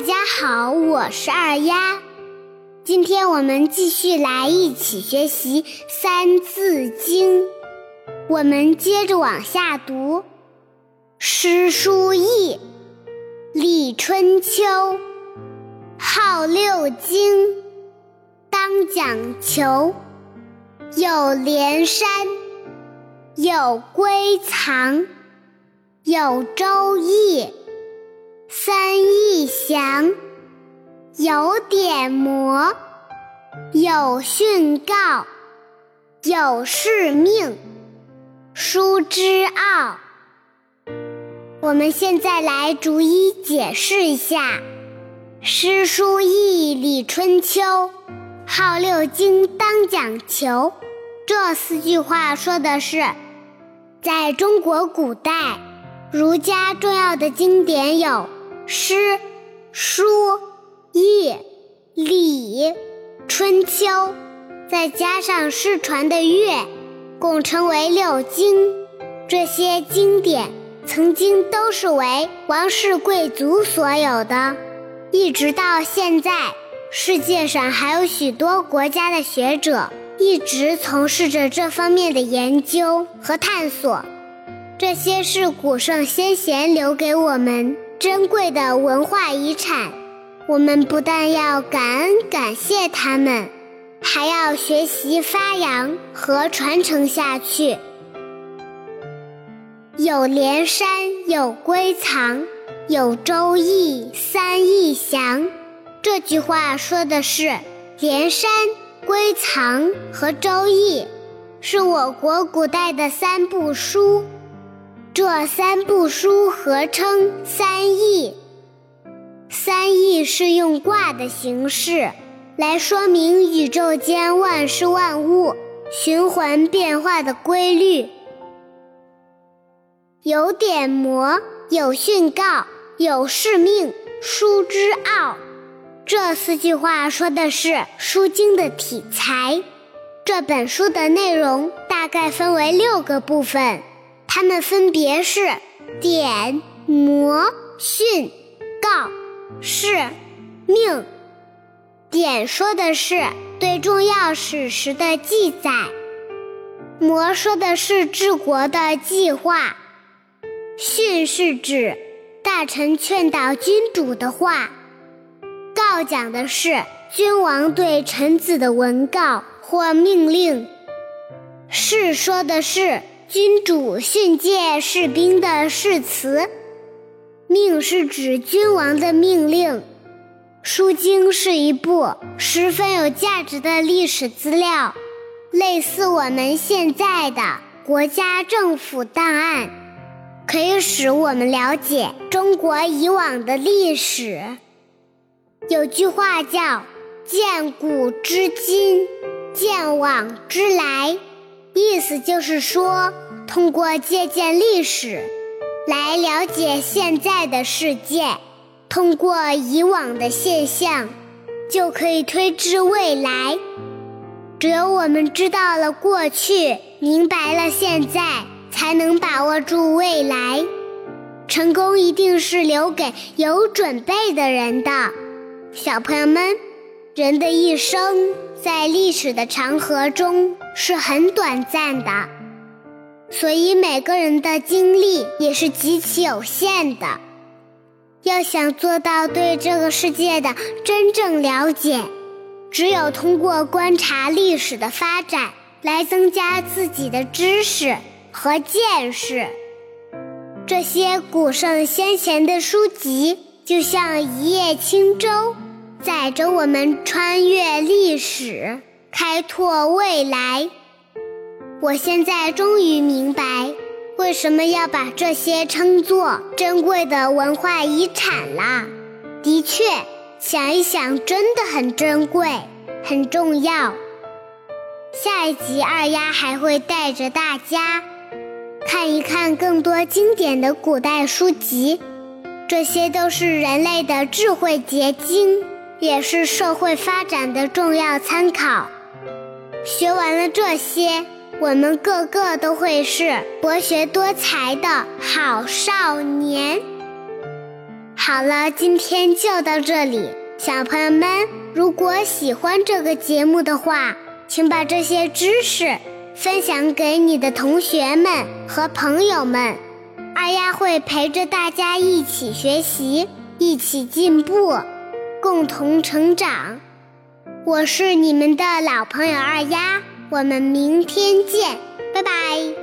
大家好，我是二丫。今天我们继续来一起学习《三字经》，我们接着往下读。诗书易，礼春秋，号六经，当讲求。有连山，有归藏，有周易。三义祥，有典谟，有训告，有誓命，书之奥。我们现在来逐一解释一下：诗书易礼春秋，号六经当讲求。这四句话说的是，在中国古代，儒家重要的经典有。诗、书、易、礼、春秋，再加上失传的乐，共称为六经。这些经典曾经都是为王室贵族所有的，一直到现在，世界上还有许多国家的学者一直从事着这方面的研究和探索。这些是古圣先贤留给我们。珍贵的文化遗产，我们不但要感恩感谢他们，还要学习发扬和传承下去。有连山，有归藏，有周易，三义祥。这句话说的是连山、归藏和周易，是我国古代的三部书。这三部书合称三易。三易是用卦的形式来说明宇宙间万事万物循环变化的规律。有典谟，有训告，有誓命，书之奥。这四句话说的是书经的体裁。这本书的内容大概分为六个部分。它们分别是典、魔、训、告、示、命。典说的是对重要史实的记载，魔说的是治国的计划，训是指大臣劝导君主的话，告讲的是君王对臣子的文告或命令，是说的是。君主训诫士兵的誓词，命是指君王的命令。《书经》是一部十分有价值的历史资料，类似我们现在的国家政府档案，可以使我们了解中国以往的历史。有句话叫“见古知今，见往知来”。意思就是说，通过借鉴历史来了解现在的世界，通过以往的现象，就可以推知未来。只有我们知道了过去，明白了现在，才能把握住未来。成功一定是留给有准备的人的。小朋友们，人的一生在历史的长河中。是很短暂的，所以每个人的精力也是极其有限的。要想做到对这个世界的真正了解，只有通过观察历史的发展来增加自己的知识和见识。这些古圣先贤的书籍就像一叶轻舟，载着我们穿越历史。开拓未来，我现在终于明白为什么要把这些称作珍贵的文化遗产啦。的确，想一想，真的很珍贵，很重要。下一集二丫还会带着大家看一看更多经典的古代书籍，这些都是人类的智慧结晶，也是社会发展的重要参考。学完了这些，我们个个都会是博学多才的好少年。好了，今天就到这里。小朋友们，如果喜欢这个节目的话，请把这些知识分享给你的同学们和朋友们。二丫会陪着大家一起学习，一起进步，共同成长。我是你们的老朋友二丫，我们明天见，拜拜。